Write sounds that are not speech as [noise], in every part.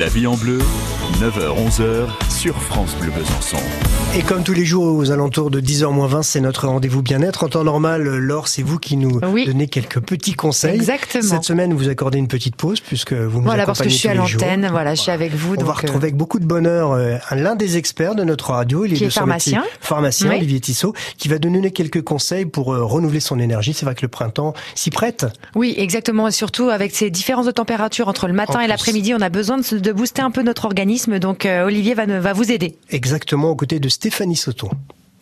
La vie en bleu, 9h-11h sur France Bleu Besançon. Et comme tous les jours aux alentours de 10h20, c'est notre rendez-vous bien-être. En temps normal, Laure, c'est vous qui nous Oui. donnez quelques petits conseils. Exactement. Cette semaine, vous accordez une petite pause puisque vous nous Voilà, parce que je suis à l'antenne, voilà, je suis avec vous. On donc, va euh, retrouver avec beaucoup de bonheur euh, un- l'un des experts de notre radio. Il Qui est de son pharmacien. métier pharmacien, Oui. Olivier Tissot, qui va donner quelques conseils pour euh, renouveler son énergie. C'est vrai que le printemps s'y prête. Oui, exactement. Et surtout, avec ces différences de température entre le matin En et l'après-midi, on a besoin de, se- de booster un peu notre organisme. Donc, euh, Olivier va, va vous aider. Exactement aux côtés de Stéphanie Soto.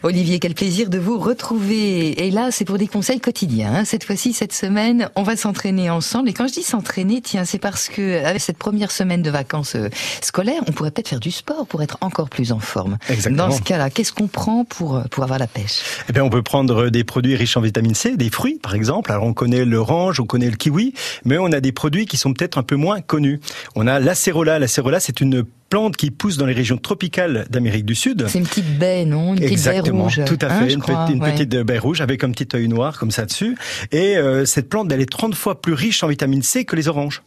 Olivier, quel plaisir de vous retrouver. Et là, c'est pour des conseils quotidiens. hein. Cette fois-ci, cette semaine, on va s'entraîner ensemble. Et quand je dis s'entraîner, tiens, c'est parce que avec cette première semaine de vacances euh, scolaires, on pourrait peut-être faire du sport pour être encore plus en forme. Exactement. Dans ce cas-là, qu'est-ce qu'on prend pour euh, pour avoir la pêche? Eh bien, on peut prendre des produits riches en vitamine C, des fruits par exemple. Alors on connaît l'orange, on connaît le kiwi, mais on a des produits qui sont peut-être un peu moins connus. On a l'acérola. L'acérola, c'est une plante qui pousse dans les régions tropicales d'Amérique du Sud. C'est une petite baie, non? Une petite baie Exactement, rouge. tout à hein, fait, une, crois, petite, une petite baie rouge avec un petit œil noir comme ça dessus. Et euh, cette plante, elle est 30 fois plus riche en vitamine C que les oranges.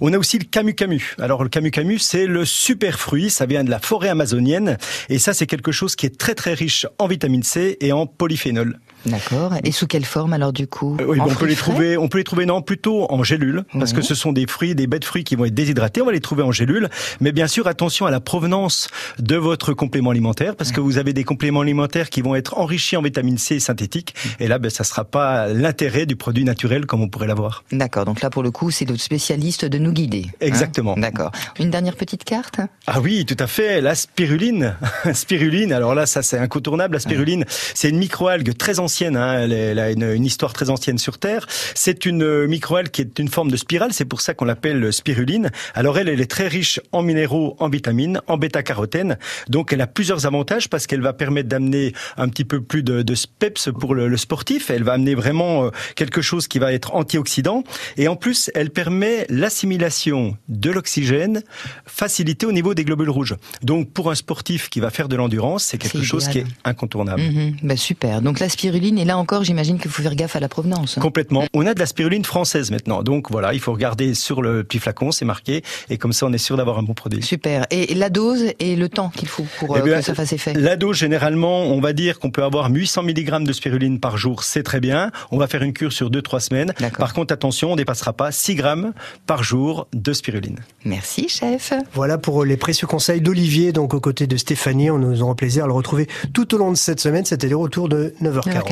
On a aussi le camu camu. Alors le camu camu, c'est le super fruit, ça vient de la forêt amazonienne et ça c'est quelque chose qui est très très riche en vitamine C et en polyphénol. D'accord. Et sous quelle forme alors du coup Euh, oui, En bon, on peut les trouver, on peut les trouver non plutôt en gélules parce Mhm. que ce sont des fruits, des de fruits qui vont être déshydratés. On va les trouver en gélules, mais bien sûr attention à la provenance de votre complément alimentaire parce que vous avez des compléments alimentaires qui vont être enrichis en vitamine C synthétique et là, ben, ça sera pas l'intérêt du produit naturel comme on pourrait l'avoir. D'accord. Donc là, pour le coup, c'est le spécialiste de nous guider. hein Exactement. D'accord. Une dernière petite carte Ah oui, tout à fait. La spiruline, [laughs] spiruline. Alors là, ça c'est incontournable. La spiruline, c'est une microalgue très ancienne. Hein. Elle, a une, une histoire très ancienne sur Terre. C'est une euh, microalgue qui est une forme de spirale. C'est pour ça qu'on l'appelle spiruline. Alors elle, elle est très riche en minéraux, en vitamines, en bêta-carotène. Donc elle a plusieurs avantages parce qu'elle va permettre d'amener un petit peu plus de, de peps pour le, le sportif. Elle va amener vraiment euh, quelque chose qui va être antioxydant. Et en plus, elle permet l'assimilation de l'oxygène facilité au niveau des globules rouges. Donc pour un sportif qui va faire de l'endurance, c'est quelque chose idéal. qui est incontournable. Mhm, bah super. Donc la spiruline, et là encore, j'imagine qu'il faut faire gaffe à la provenance. hein. Complètement. On a de la spiruline française maintenant. Donc voilà, il faut regarder sur le petit flacon, c'est marqué. Et comme ça, on est sûr d'avoir un bon produit. Super. Et la dose et le temps qu'il faut pour Eh euh, bien, que ça fasse effet. La dose, généralement, on va dire qu'on peut avoir 800 mg de spiruline par jour, c'est très bien. On va faire une cure sur 2-3 semaines. Par contre, attention, on dépassera pas 6 grammes par jour de spiruline. Merci, chef. Voilà pour les précieux conseils d'Olivier, donc aux côtés de Stéphanie. On nous aura plaisir à le retrouver tout au long de cette semaine. C'était les retours de 9h40. 9h40.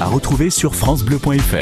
À retrouver sur FranceBleu.fr.